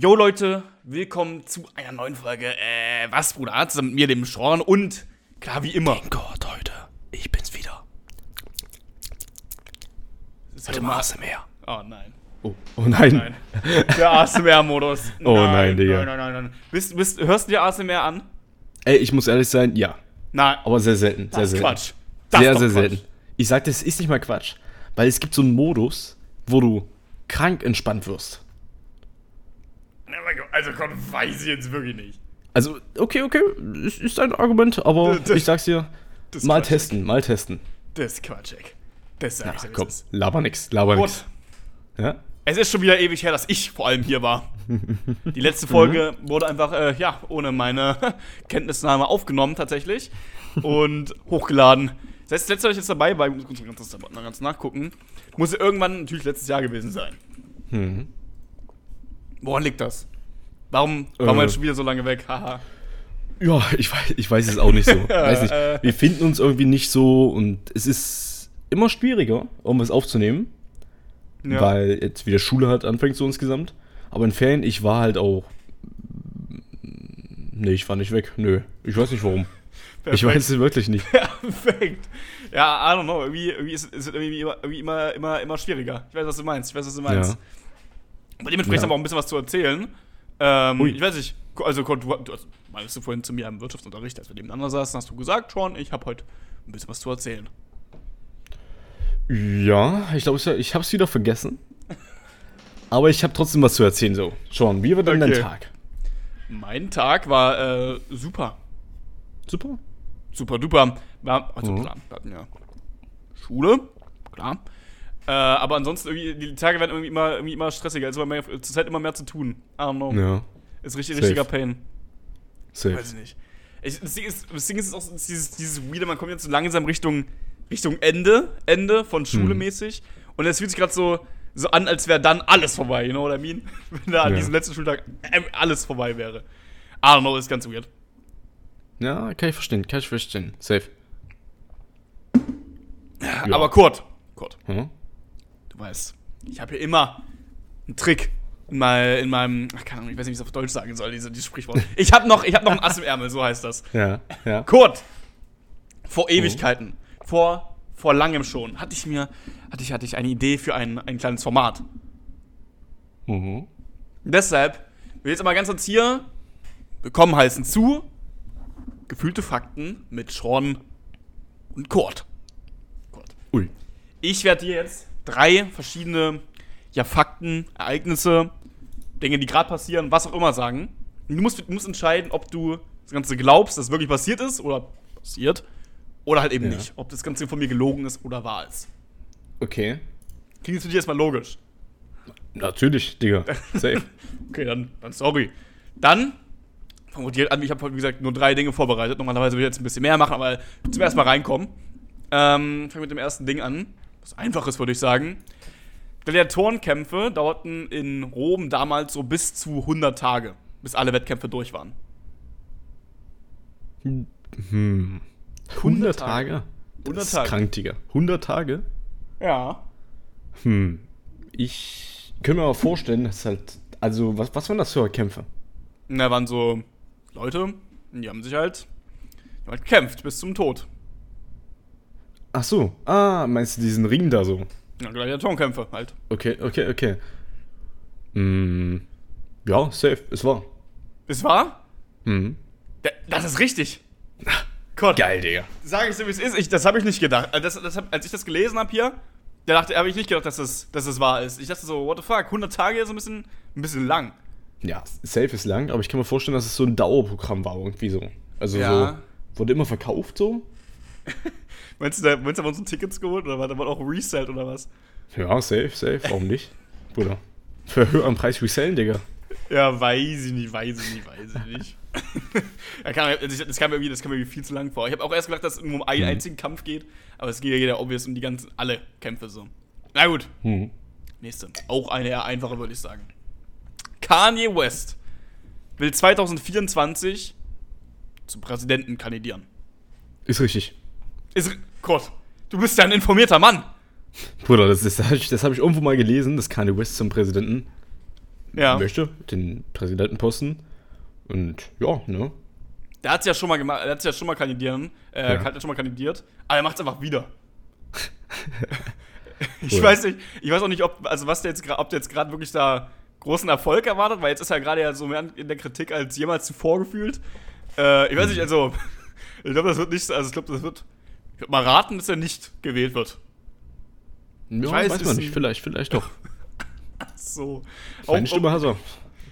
Jo Leute, willkommen zu einer neuen Folge. Äh, was, Bruder? Zusammen mit mir, dem Sean und klar wie immer. Gott, heute. Ich bin's wieder. Heute mal ASMR. Oh nein. Oh, oh nein. Nein. Der ASMR-Modus. Oh nein, Digga. Nein, nein, nein, nein. Bist, bist, hörst du dir ASMR an? Ey, ich muss ehrlich sein, ja. Nein. Aber sehr selten. Sehr das ist selten. Quatsch. Das sehr, sehr Quatsch. selten. Ich sag, das ist nicht mal Quatsch. Weil es gibt so einen Modus, wo du krank entspannt wirst. Gott, Also komm, weiß ich jetzt wirklich nicht. Also, okay, okay, ist, ist ein Argument, aber Das- ich sag's dir, mal Quatsch. testen, mal testen. Das ist Quatsch, ey. Das sag Ja, ich wie komm, laber nix, laber nix. Gut. Ja? Es ist schon wieder ewig her, dass ich vor allem hier war. Die letzte Folge wurde einfach, äh, ja, ohne meine Kenntnisnahme aufgenommen tatsächlich und hochgeladen. Das heißt, das letzte, was ich jetzt dabei war, ich muss ganz, ganz nachgucken, muss irgendwann natürlich letztes Jahr gewesen sein. Mhm. Woran liegt das? Warum wir Äh. jetzt schon wieder so lange weg? Haha. Ja, ich weiß, ich weiß es auch nicht so. weiß nicht. äh. Wir finden uns irgendwie nicht so und es ist immer schwieriger, um es aufzunehmen. Ja. weil jetzt wieder Schule hat anfängt so insgesamt. Aber in Ferien, ich war halt auch. Nee, ich war nicht weg. Nö. Ich weiß nicht warum. Ich weiß es wirklich nicht. Perfekt. Ja, I don't know. Irgendwie, irgendwie ist ist es irgendwie, immer, irgendwie immer, immer, immer schwieriger. Ich weiß, was du meinst. Ich weiß, was du meinst. Ja. Bei dementsprechend Ja. haben wir auch ein bisschen was zu erzählen. Ähm, ich weiß nicht, also Gott, du, du meinst du vorhin zu mir im Wirtschaftsunterricht, als wir nebeneinander saßen, hast du gesagt schon, ich habe heute ein bisschen was zu erzählen. Ja, ich glaube, ich hab's wieder vergessen. Aber ich habe trotzdem was zu erzählen, so. Sean, wie war denn Okay. dein Tag? Mein Tag war äh, super. Super. Super duper. War, also Mhm. klar, wir hatten ja Schule, klar. Äh, aber ansonsten irgendwie, die Tage werden irgendwie immer, irgendwie immer stressiger. Also mehr, zur Zeit immer mehr zu tun. I don't know. Ja. Ist richtig, Safe. richtiger Pain. Safe. Weiß ich nicht. Ich, das, Ding ist, das Ding ist auch dieses, dieses Weirde, man kommt jetzt so langsam Richtung, Richtung Ende, Ende von Schule Hm. mäßig. Und es fühlt sich gerade so, so an, als wäre dann alles vorbei, you know what I mean? Wenn da an Ja. diesem letzten Schultag ähm, alles vorbei wäre. I don't know, ist ganz weird. Ja, kann ich verstehen, kann ich verstehen. Safe. Ja. Aber Kurt, Kurt, Hm? Du weißt, ich habe hier immer einen Trick in, mein, in meinem, ach, keine Ahnung, ich weiß nicht, wie ich es auf Deutsch sagen soll, diese, dieses Sprichwort. Ich habe noch, ich hab noch ein Ass im Ärmel, so heißt das. Ja, ja. Kurt, vor Ewigkeiten, vor, vor langem schon, hatte ich mir, hatte ich, hatte ich eine Idee für ein, ein kleines Format. Mhm. Deshalb will ich jetzt mal ganz kurz hier willkommen heißen zu gefühlte Fakten mit Sean und Kurt. Kurt. Ui. Ich werde dir jetzt drei verschiedene ja, Fakten, Ereignisse, Dinge, die gerade passieren, was auch immer sagen. Du musst, du musst entscheiden, ob du das Ganze glaubst, dass es wirklich passiert ist oder passiert. Oder halt eben Ja. nicht. Ob das Ganze von mir gelogen ist oder wahr ist. Okay. Klingt für dich erstmal logisch. Natürlich, Digga. Safe. Okay, dann, dann sorry. Dann fangen wir an. Ich habe, wie gesagt, nur drei Dinge vorbereitet. Normalerweise würde ich jetzt ein bisschen mehr machen, aber zum ersten Mal reinkommen. Ähm, fangen wir mit dem ersten Ding an. Was einfaches, würde ich sagen. Gladiatorenkämpfe dauerten in Rom damals so bis zu 100 Tage, bis alle Wettkämpfe durch waren. Hm. 100 Tage? 100 Das ist Tage. krank, Digga. 100 Tage? Ja. Hm. Ich könnte mir aber vorstellen, dass halt. Also, was, was waren das für Kämpfe? Da waren so Leute, die haben sich halt, die haben halt gekämpft bis zum Tod. Ach so. Ah, meinst du diesen Ring da so? Ja, Gladiatorenkämpfe halt. Okay, okay, okay. Hm. Ja, safe. Es war. Ist wahr? Hm. Da- Das ist richtig. Gott. Geil, Digga. Sag ich so, wie es ist. Ich, das habe ich nicht gedacht. Also Das, das hab, als ich das gelesen habe hier, da dachte habe ich nicht gedacht, dass es, dass es wahr ist. Ich dachte so, what the fuck, 100 Tage ist ein bisschen, ein bisschen lang. Ja, safe ist lang, aber ich kann mir vorstellen, dass es so ein Dauerprogramm war, irgendwie so. Also Ja. so. Wurde immer verkauft so? Meinst du, da, meinst du, haben uns Tickets geholt oder war da auch resellt oder was? Ja, safe, safe. Warum nicht? Bruder. Für höheren Preis resellen, Digga. Ja, weiß ich nicht, weiß ich nicht, weiß ich nicht. also ich- das, kam mir irgendwie, das kam mir irgendwie viel zu lang vor. Ich habe auch erst gedacht, dass es nur um einen Mhm. einzigen Kampf geht, aber es geht ja obvious um die ganzen, alle Kämpfe so. Na gut, Hm. Nächste. Auch eine eher einfache, würde ich sagen. Kanye West will 2024 zum Präsidenten kandidieren. Ist richtig. Ist. Gott, du bist ja ein informierter Mann. Bruder, das, das habe ich, das hab ich irgendwo mal gelesen, dass Kanye West zum Präsidenten Ja. möchte, den Präsidentenposten. Und ja, ne? Der hat es ja schon mal gemacht, er hat ja schon mal kandidieren, äh, Ja. hat ja schon mal kandidiert, aber er macht es einfach wieder. ich Cool. weiß nicht, ich weiß auch nicht, ob, also was der jetzt gerade, ob der jetzt gerade wirklich da großen Erfolg erwartet, weil jetzt ist er gerade ja so mehr in der Kritik als jemals zuvor gefühlt. Äh, ich weiß nicht, also, ich glaube, das wird nicht, also ich glaube, das wird, ich würde mal raten, dass er nicht gewählt wird. Ja, weiß, weiß, ist man nicht, vielleicht, vielleicht doch. So. Meine Auch- Stimme hat er.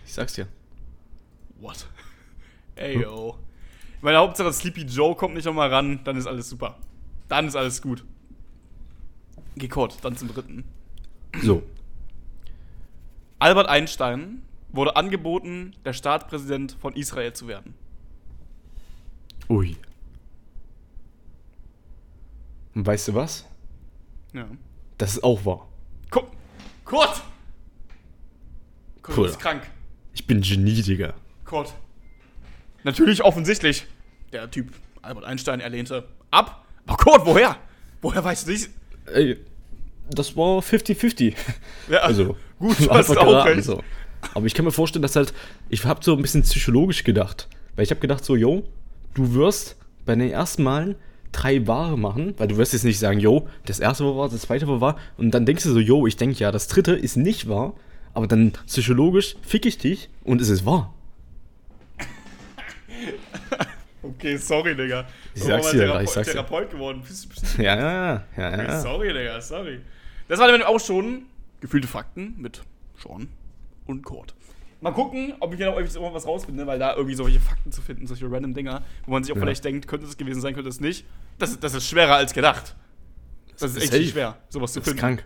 Ich sag's dir. What? Ey, yo. Meine Hauptsache, Sleepy Joe kommt nicht nochmal ran, dann ist alles super. Dann ist alles gut. Gekort, dann zum dritten. So. Albert Einstein wurde angeboten, der Staatspräsident von Israel zu werden. Ui. Und weißt du was? Ja. Das ist auch wahr. Guck, Kurt! Kurt Cool. ist krank. Ich bin Genie, Digga. Kurt. Natürlich offensichtlich. Der Typ Albert Einstein, er lehnte ab. Aber Kurt, woher? Woher weißt du nicht? Ey, das war 50-50. Ja, Also, gut, du hast auch recht. so. Aber ich kann mir vorstellen, dass halt, ich habe so ein bisschen psychologisch gedacht. Weil ich habe gedacht so, yo, du wirst bei den ersten Malen drei Wahre machen, weil du wirst jetzt nicht sagen, yo, das erste war wahr, das zweite war wahr. Und dann denkst du so, yo, ich denke ja, das dritte ist nicht wahr. Aber dann psychologisch fick ich dich und es ist wahr. Okay, sorry, Digga. Ich Warum sag's dir, Therapeut, ich sag's dir. Therapeut geworden. Bist, bist, Ja, ja, ja, ja. ja. Sorry, Digga, sorry. Das war nämlich auch schon gefühlte Fakten mit Sean und Kurt. Mal gucken, ob ich hier noch irgendwas was rausfinde, weil da irgendwie solche Fakten zu finden, solche random Dinger, wo man sich auch Ja. vielleicht denkt, könnte es gewesen sein, könnte es nicht. Das, das ist schwerer als gedacht. Das ist echt Safe. schwer, sowas zu Das ist finden. krank.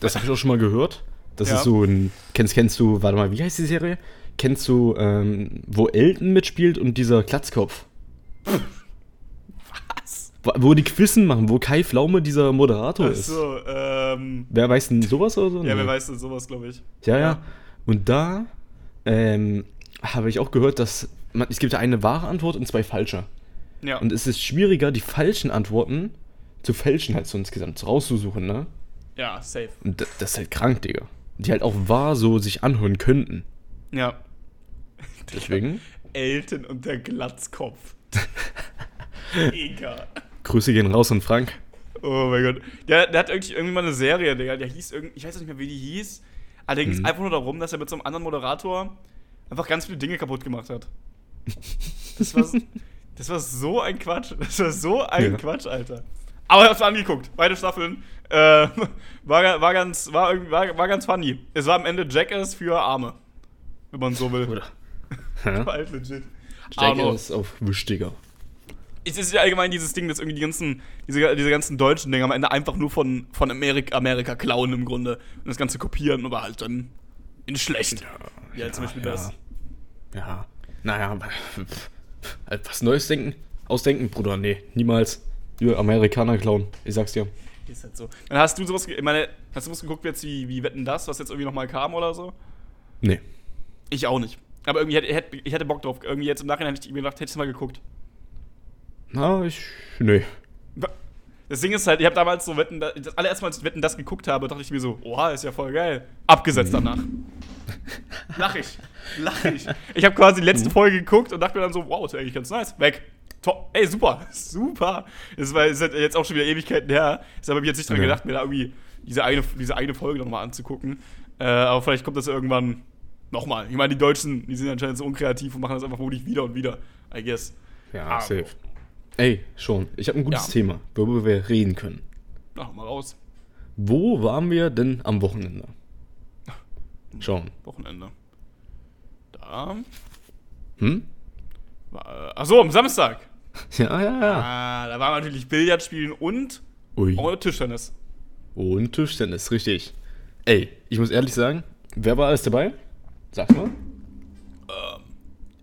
Das habe ich auch schon mal gehört. Das Ja. ist so ein. Kennst, kennst du, warte mal, wie heißt die Serie? Kennst du, ähm, wo Elton mitspielt und dieser Glatzkopf? Was? Wo, wo die Quizzen machen, wo Kai Pflaume dieser Moderator ist. Achso, ähm. Wer weiß denn sowas oder so? Ja, Nee. wer weiß denn sowas, glaube ich. Ja, ja. Ja. Und da ähm, habe ich auch gehört, dass man, es gibt ja eine wahre Antwort und zwei falsche. Ja. Und es ist schwieriger, die falschen Antworten zu fälschen, halt so insgesamt rauszusuchen, ne? ja, safe. Und das, das ist halt krank, Digga. Die halt auch wahr so sich anhören könnten. Ja. Deswegen, Elton und der Glatzkopf. Egal. Grüße gehen raus an Frank. Oh mein Gott. Der, der hat irgendwie, irgendwie mal eine Serie, Digga. Der hieß irgendwie, ich weiß nicht mehr, wie die hieß. Ging es einfach nur darum, dass er mit so einem anderen Moderator einfach ganz viele Dinge kaputt gemacht hat. Das war, so- das war so ein Quatsch. Das war so ein Ja. Quatsch, Alter. Aber ich hab's mir angeguckt. Beide Staffeln. Äh, war, war, ganz, war, irgendwie, war, war ganz funny. Es war am Ende Jackass für Arme. Wenn man so will. Oder? War halt legit. Jackass auf Digga. Es ist ja allgemein dieses Ding, dass irgendwie die ganzen, diese, diese ganzen deutschen Dinge am Ende einfach nur von, von Amerika, Amerika klauen im Grunde und das Ganze kopieren, aber halt dann in schlecht. Ja, halt zum Beispiel ja. das. Ja. Naja, halt was Neues denken, ausdenken, Bruder. Nee, niemals. Nur Amerikaner klauen. Ich sag's dir. Ist halt so. Dann hast du sowas, ich meine, hast du was geguckt jetzt wie, wie Wetten das, was jetzt irgendwie nochmal kam oder so? Nee. Ich auch nicht. Aber irgendwie hätte, hätte, ich hätte Bock drauf. Irgendwie jetzt im Nachhinein hätte ich mir gedacht, hätte ich es mal geguckt. Na, ich. Nee. Das Ding ist halt, ich habe damals so Wetten, das das allererste Mal, als ich Wetten das geguckt habe, dachte ich mir so, oha, ist ja voll geil. Abgesetzt danach. Lach ich. Lach ich. Ich habe quasi die letzte Folge geguckt und dachte mir dann so, wow, ist ja eigentlich ganz nice. Weg. Top. Ey, super. Super. Das war ist halt jetzt auch schon wieder Ewigkeiten her. Deshalb habe ich jetzt nicht dran gedacht, mir da irgendwie diese eine, diese eine Folge nochmal anzugucken. Äh, aber vielleicht kommt das irgendwann nochmal. Ich meine, die Deutschen, die sind anscheinend so unkreativ und machen das einfach wirklich wieder und wieder. I guess. Ja, Ah, safe. Ey, schon. Ich habe ein gutes Ja. Thema, worüber wir reden können. Mach mal raus. Wo waren wir denn am Wochenende? Schauen. Wochenende. Da. Hm? Äh, achso, am Samstag. Ja, ja, ja. Ah, da war natürlich Billard spielen und Ui. Tischtennis. Und Tischtennis, richtig. Ey, ich muss ehrlich sagen, wer war alles dabei? Sag mal.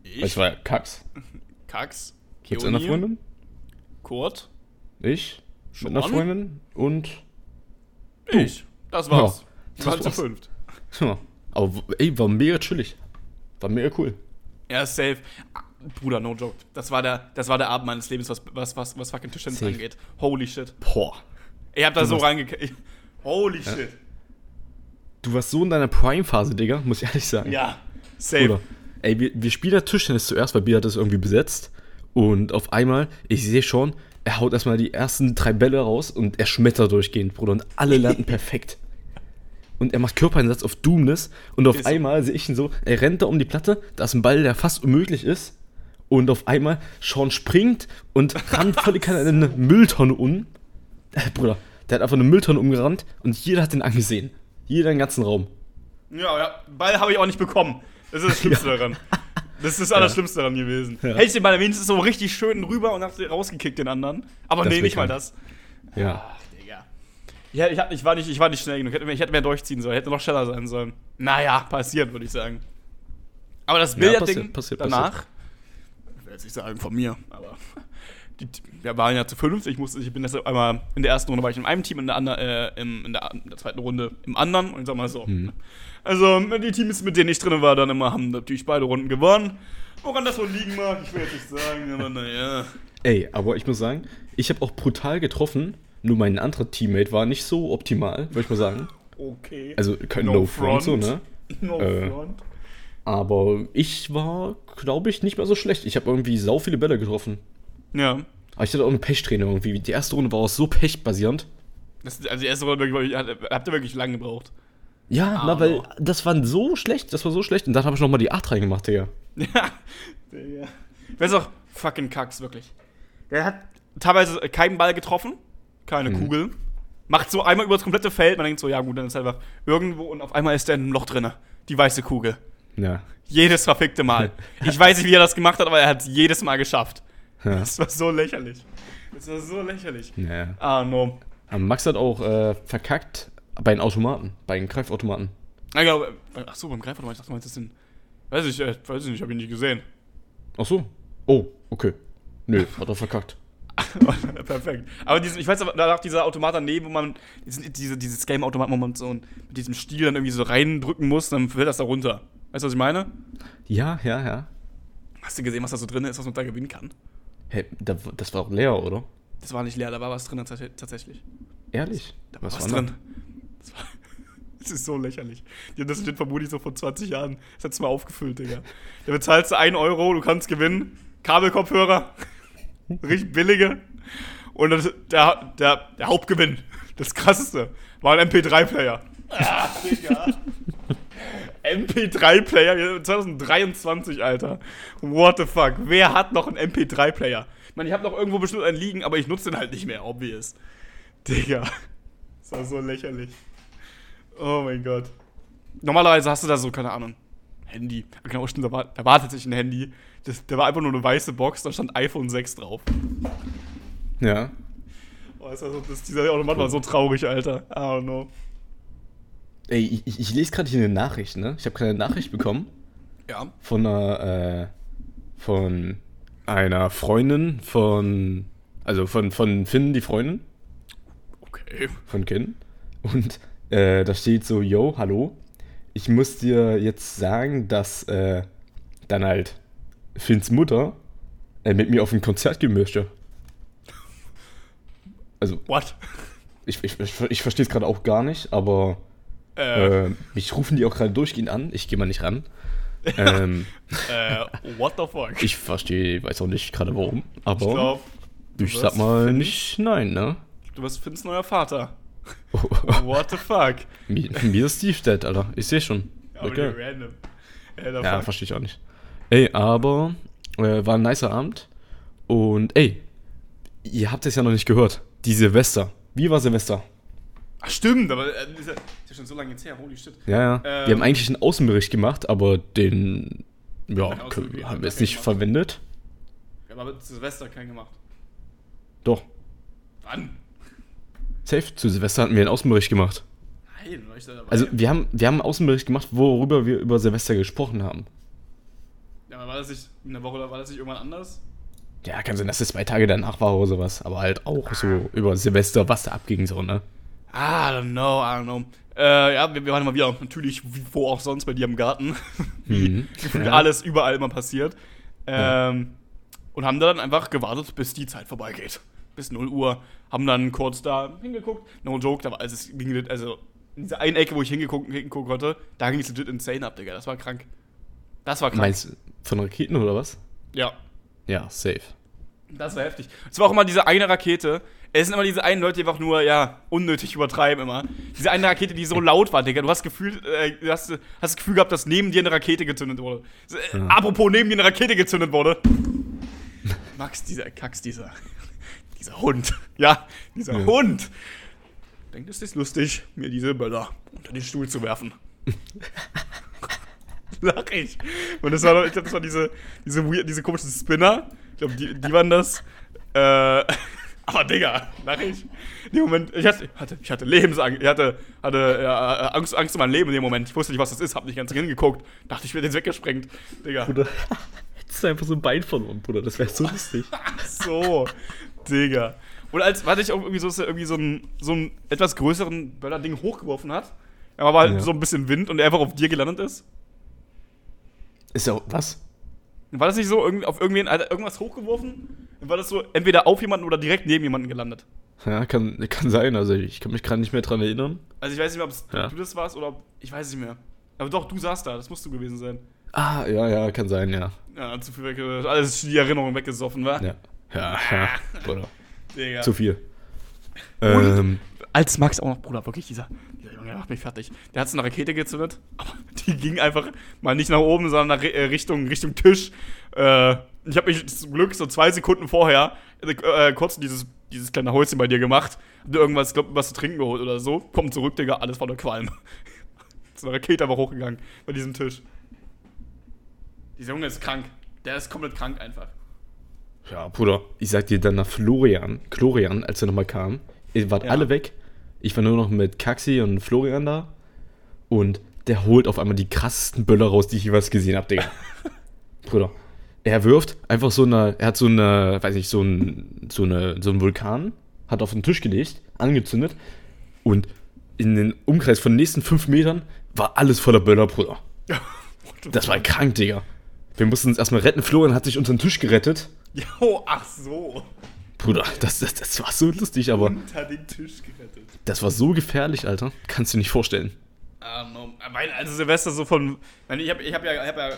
Ich, Es war ja Kax. Kax, seiner Keoni, Freundin? Kurt, Ich? Sean? Mit einer Freundin? Und. ich. Das war's. Ja, Wir waren das zu fünft. Ja. Aber ey, war mega chillig. War mega cool. Ja, safe. Bruder, no joke. Das war der, das war der Abend meines Lebens, was, was, was, was fucking Tischtennis angeht. Holy shit. Boah. Ich hab da Du so reingekriegt. Holy shit. du warst so in deiner Prime-Phase, Digga, muss ich ehrlich sagen. Ja, safe. Bruder. Ey, wir, wir spielen ja Tischtennis zuerst, weil Bier hat das irgendwie besetzt. Und auf einmal, ich sehe schon, er haut erstmal die ersten drei Bälle raus und er schmettert durchgehend, Bruder. Und alle landen perfekt. Und er macht Körpereinsatz auf Doomness. Und auf Ist- einmal sehe ich ihn so, er rennt da um die Platte, da ist ein Ball, der fast unmöglich ist. Und auf einmal Sean springt und rannt völlig an eine Mülltonne um. Äh, Bruder, der hat einfach eine Mülltonne umgerannt und jeder hat ihn angesehen. Jeder im ganzen Raum. Ja, ja, Ball habe ich auch nicht bekommen. Das ist das Schlimmste daran. Das ist das Allerschlimmste daran gewesen. Ja. Hätte ich den Ball wenigstens so richtig schön rüber und hab rausgekickt den anderen. Aber Das nee, nicht mal das. Ja. Ach, Digga. Ja, ich, hab, ich, war nicht, ich war nicht schnell genug. Ich hätte, ich hätte mehr durchziehen sollen. Hätte noch schneller sein sollen. Naja, passiert, würde ich sagen. Aber das Ja, Billardding passiert, passiert, danach, ich will jetzt nicht sagen von mir, aber die, wir waren ja zu fünf. Ich, musste, ich bin deshalb einmal in der ersten Runde war ich in einem Team, in der, anderen, äh, im, in, der, in der zweiten Runde im anderen. Und ich sag mal so. Mhm. Also, die Teams, mit denen ich drin war, dann immer, haben natürlich beide Runden gewonnen. Woran das wohl liegen mag, ich will jetzt nicht sagen, aber naja. Ey, aber ich muss sagen, ich habe auch brutal getroffen, nur mein anderer Teammate war nicht so optimal, würde ich mal sagen. Okay. Also kein No, Front, so, ne? No äh, front. Aber ich war, glaube ich, nicht mehr so schlecht. Ich habe irgendwie sau viele Bälle getroffen. Ja. Aber ich hatte auch eine Pechtrainer irgendwie. Die erste Runde war auch so pechbasierend. Das, also die erste Runde wirklich, hat- habt ihr wirklich lang gebraucht. Ja, Ah, na, weil no. das war so schlecht, das war so schlecht. Und dann habe ich nochmal die 8 reingemacht, Digga. Ja. Digga. Wer ist auch fucking Kacks, wirklich. Der hat teilweise keinen Ball getroffen, keine Mhm. Kugel. Macht so einmal über das komplette Feld, man denkt so, ja gut, dann ist er einfach irgendwo und auf einmal ist er in einem Loch drinne. Die weiße Kugel. Ja. Jedes verfickte Mal. Ich weiß nicht, wie er das gemacht hat, aber er hat es jedes Mal geschafft. Ja. Das war so lächerlich. Das war so lächerlich. ja. Ah, no. Max hat auch äh, verkackt bei den Automaten, bei den Greifautomaten. Ah, genau. Ach so, beim Greifautomat, ich dachte, meinst das sind. Weiß ich, äh, weiß ich nicht, hab ich nicht gesehen. Ach so. Oh, okay. Nö, hat er verkackt. Perfekt. Aber diesen, ich weiß aber, danach dieser Automat daneben, wo man diesen, diese, dieses Game-Automat, wo man so mit diesem Stiel dann irgendwie so reindrücken muss, dann fällt das da runter. Weißt du, was ich meine? Ja, ja, ja. Hast du gesehen, was da so drin ist, was man da gewinnen kann? Hä, da, das war auch leer, oder? Das war nicht leer, da war was drin tats- tatsächlich. Ehrlich? Da war was, war drin. Das, war, das ist so lächerlich. Die haben das steht vermutlich so vor 20 Jahren. Das hat's mal aufgefüllt, Digga. Da bezahlst du 1 Euro, du kannst gewinnen. Kabelkopfhörer. Richtig billige. Und das, der, der, der Hauptgewinn, das krasseste, war ein MP3-Player. Ah, Digga. MP3-Player 2023, Alter. What the fuck? Wer hat noch einen MP3-Player? Ich meine, ich habe noch irgendwo bestimmt einen liegen, aber ich nutze den halt nicht mehr, obvious. Digga. Das war so lächerlich. Oh mein Gott. Normalerweise hast du da so, keine Ahnung, Handy. Genau, stimmt, da war, da war tatsächlich ein Handy. Das, da war einfach nur eine weiße Box, da stand iPhone 6 drauf. Ja. Oh, das war so, das, dieser Automat war so traurig, Alter. I don't know. Ey, ich, ich, lese gerade hier eine Nachricht, ne? Ich habe gerade eine Nachricht bekommen Ja. von einer, äh, von einer Freundin von, also von, von Finn, die Freundin Okay. von Ken. Und äh, da steht so, yo, hallo, ich muss dir jetzt sagen, dass äh, dann halt Finns Mutter äh, mit mir auf ein Konzert gehen möchte. Also, What? ich, ich, ich, ich verstehe es gerade auch gar nicht, aber Äh, äh, mich rufen die auch gerade durchgehend an. Ich gehe mal nicht ran. ähm, äh, what the fuck? ich verstehe, weiß auch nicht gerade warum, aber Ich glaub, ich, sag mal Finn- nicht nein, ne? Du bist Finns neuer Vater. Oh, What the fuck? mir, mir ist Steve dead, Alter. Ich sehe schon. Aber Okay. random. The Ja, verstehe ich auch nicht. Ey, aber äh, war ein nicer Abend. Und ey, ihr habt es ja noch nicht gehört. Die Silvester. Wie war Silvester? Ach, stimmt, aber äh, ist, ja, ist ja schon so lange jetzt her, holy shit. Ja, ja. Ähm. wir haben eigentlich einen Außenbericht gemacht, aber den ja, können- haben wir jetzt nicht keinen verwendet. Wir haben aber zu Silvester keinen gemacht. Doch. Wann? Safe. Zu Silvester hatten wir einen Außenbericht gemacht. Nein, war ich da dabei? Also wir haben, wir haben einen Außenbericht gemacht, worüber wir über Silvester gesprochen haben. Ja, aber war das nicht in der Woche oder war das nicht irgendwann anders? Ja, kann sein, dass es zwei Tage danach war oder sowas. Aber halt auch so über Silvester, was da abging, so, ne? I don't know, I don't know. Äh, ja, wir, wir waren immer wieder, natürlich, wie, wo auch sonst bei dir im Garten. Mhm. gefühlt Ja. alles überall immer passiert. Ähm, Und haben dann einfach gewartet, bis die Zeit vorbeigeht. Bis 0 Uhr. Haben dann kurz da hingeguckt. No joke, da war, also es ging, also in dieser einen Ecke, wo ich hingeguckt, hingucken konnte, da ging es legit insane ab, Digga. Das war krank. Das war krank. Meinst du von Raketen oder was? Ja, Ja, safe. Das war heftig. Es war auch immer diese eine Rakete. Es sind immer diese einen Leute, die einfach nur, ja, unnötig übertreiben immer. Diese eine Rakete, die so laut war, Digga. Du hast, gefühlt, äh, du hast, hast das Gefühl gehabt, dass neben dir eine Rakete gezündet wurde. Äh, Apropos, neben dir eine Rakete gezündet wurde. Max, dieser Kax, dieser. Dieser Hund. Ja, dieser Ja. Hund. Denkt, es ist lustig, mir diese Böller unter den Stuhl zu werfen. Lach ich. Und das war, ich glaube, das waren diese, diese, weird, diese komischen Spinner. Ich glaube, die, die waren das. Äh, aber Digga, lach ich. In dem Moment, ich hatte, ich hatte Lebensangst, ich hatte, hatte ja, Angst, Angst um mein Leben in dem Moment. Ich wusste nicht, was das ist, hab nicht ganz hingeguckt. Dachte, ich werde jetzt weggesprengt. Digga. Bruder, hättest du einfach so ein Bein verloren, Bruder. Das wäre so lustig. So, Digga. Und als, warte ich auch irgendwie so, dass er irgendwie so einen, so einen etwas größeren Böller-Ding hochgeworfen hat. Aber war halt Ja. so ein bisschen Wind und er einfach auf dir gelandet ist. Ist ja was? War das nicht so, auf irgendwen, hat er irgendwas hochgeworfen? War das so entweder auf jemanden oder direkt neben jemanden gelandet. Ja, kann, kann sein. Also ich kann mich gerade nicht mehr dran erinnern. Also ich weiß nicht mehr, ob es Ja. du das warst oder ob, ich weiß nicht mehr. Aber doch, du saßt da, das musst du gewesen sein. Ah, ja, ja, kann sein, ja. Ja, zu viel wegge alles die Erinnerung weggesoffen, war. Ja. Ja, ja. Bruder. Digga. Zu viel. Ähm, Als Max auch noch, Bruder, wirklich, dieser, macht mich fertig. Der hat so eine Rakete gezündet, aber die ging einfach mal nicht nach oben, sondern nach äh, Richtung, Richtung Tisch. Äh, ich habe mich zum Glück so zwei Sekunden vorher äh, kurz dieses, dieses kleine Häuschen bei dir gemacht. Hab irgendwas, glaub, was zu trinken geholt oder so. Komm zurück, Digga, alles voller Qualm. so eine Rakete aber hochgegangen bei diesem Tisch. Dieser Junge ist krank. Der ist komplett krank einfach. ja, Bruder, ich sag dir dann nach Florian, Florian, als er nochmal kam, ihr wart Ja. alle weg. Ich war nur noch mit Kaxi und Florian da. Und der holt auf einmal die krassesten Böller raus, die ich jeweils gesehen habe, Digga. Bruder. Er wirft einfach so eine, er hat so eine, weiß nicht, so ein, so eine, so einen Vulkan, hat auf den Tisch gelegt, angezündet und in den Umkreis von den nächsten fünf Metern war alles voller Böller, Bruder. Das war krank, Digga. Wir mussten uns erstmal retten. Florian hat sich unter den Tisch gerettet. Jo, ach so. Bruder, das, das, das war so lustig, aber Unter den Tisch gerettet. das war so gefährlich, Alter. Kannst du dir nicht vorstellen. Ähm, mein, also Silvester so von. Ich habe ich hab ja, ich hab ja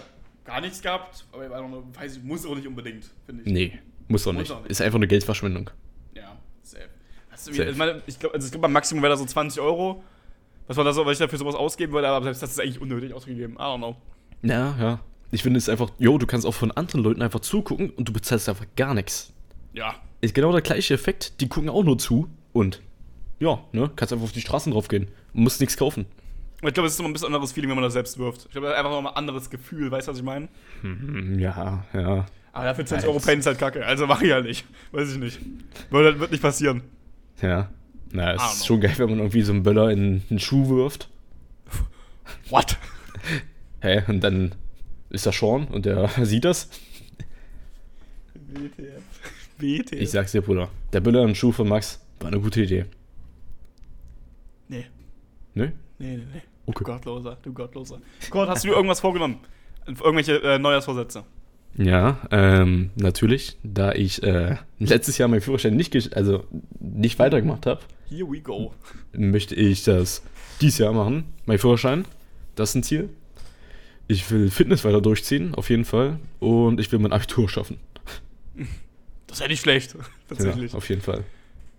gar nichts gehabt, aber ich weiß ich, muss auch nicht unbedingt, finde ich. Nee, muss doch Muss nicht. auch nicht. Ist einfach eine Geldverschwendung. Ja, safe. Hast du Safe. Wie, ich meine, ich glaube, also ich glaub, beim Maximum wäre da so 20 Euro. Was man da so, was ich dafür sowas ausgeben würde, aber selbst das ist eigentlich unnötig ausgegeben. I don't know. Ja, ja. Ich finde es einfach, jo, du kannst auch von anderen Leuten einfach zugucken und du bezahlst einfach gar nichts. Ja. Ist genau der gleiche Effekt. Die gucken auch nur zu und ja, ne, kannst einfach auf die Straßen drauf gehen und musst nichts kaufen. Ich glaube, es ist immer ein bisschen anderes Feeling, wenn man das selbst wirft. Ich glaube, das ist einfach nochmal ein anderes Gefühl, weißt du, was ich meine? Hm, Ja, ja. Aber dafür 20 Ja, Euro das- Pain ist halt kacke. Also mach ich halt nicht. Weiß ich nicht. Wird, wird nicht passieren. Ja. Na, es ist schon geil, wenn man irgendwie so einen Böller in einen Schuh wirft. What? Hä? Und dann ist da Sean und der sieht das. WTF. WTF. Ich sag's dir, Bruder. Der Böller im Schuh von Max war eine gute Idee. Nee. Ne? Nee, nee, nee. Okay. Du Gottloser, du Gottloser. Gott, hast du dir irgendwas vorgenommen? Irgendwelche äh, Neujahrsvorsätze? Ja, ähm, natürlich, da ich äh, letztes Jahr meinen Führerschein nicht, also nicht weitergemacht habe, Here we go. möchte ich das dieses Jahr machen. Mein Führerschein, das ist ein Ziel. Ich will Fitness weiter durchziehen, auf jeden Fall. Und ich will mein Abitur schaffen. Das ist ja nicht schlecht, tatsächlich. Ja, auf jeden Fall.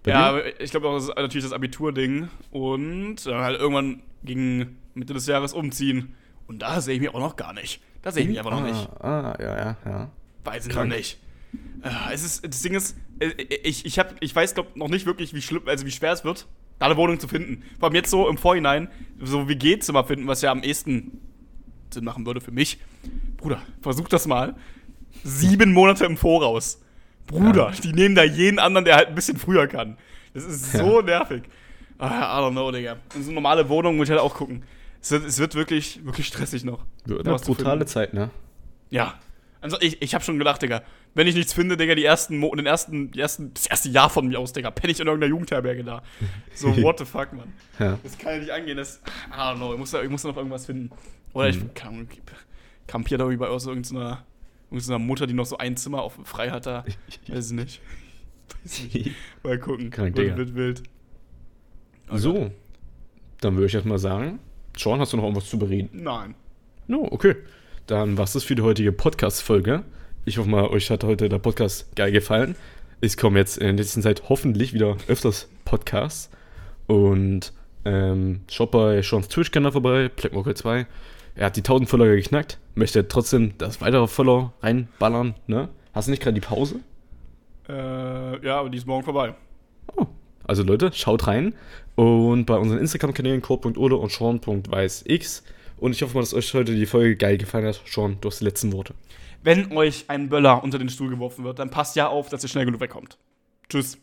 Bei Ja, dir? aber ich glaube auch, das ist natürlich das Abitur-Ding. Und dann halt irgendwann gegen Mitte des Jahres umziehen. Und da sehe ich mich auch noch gar nicht. Da sehe ich mich einfach noch ah, nicht. Ah, ja, ja, ja. Weiß ich noch nicht. Äh, es ist, das Ding ist, äh, ich, ich, hab, ich weiß, glaube noch nicht wirklich, wie schlimm, also wie schwer es wird, da eine Wohnung zu finden. Vor allem jetzt so im Vorhinein, so WG-Zimmer finden, was ja am ehesten Sinn machen würde für mich. Bruder, versuch das mal. Sieben Monate im Voraus. Bruder, die nehmen da jeden anderen, der halt ein bisschen früher kann. Das ist so nervig. Ah, I don't know, Digga. In so eine normale Wohnung muss ich halt auch gucken. Es wird, es wird wirklich, wirklich stressig noch. Wird eine brutale. Zeit, ne? Ja. Also ich, ich habe schon gedacht, Digga, wenn ich nichts finde, Digga, die ersten, Mo den ersten, die ersten, das erste Jahr von mir aus, Digga, penne ich in irgendeiner Jugendherberge da. So, what the fuck, Mann. Ja. Das kann ja nicht angehen, das, I don't know, ich muss da, ich muss da noch irgendwas finden. Oder ich kann, kampiere da irgendwie bei aus irgendeiner, irgendeiner Mutter, die noch so ein Zimmer auf frei hat da. Weiß ich nicht. Weiß nicht. Mal gucken. Krank, wird, wird wild. Oh so, dann würde ich jetzt mal sagen, Sean, hast du noch irgendwas zu bereden? Nein. No, okay. Dann war es für die heutige Podcast-Folge. Ich hoffe mal, euch hat heute der Podcast geil gefallen. Es kommen jetzt in der nächsten Zeit hoffentlich wieder öfters Podcasts. Und ähm, schaut bei Sean's Twitch-Kanal vorbei, Blackmocker 2. Er hat die 1000 Follower geknackt, möchte trotzdem das weitere Follower reinballern, ne? Hast du nicht gerade die Pause? Äh, ja, aber die ist morgen vorbei. Oh. Also Leute, schaut rein. Und bei unseren Instagram-Kanälen code.ole und sean.weißx. Und ich hoffe mal, dass euch heute die Folge geil gefallen hat. Sean, du hast die letzten Worte. Wenn euch ein Böller unter den Stuhl geworfen wird, dann passt ja auf, dass ihr schnell genug wegkommt. Tschüss.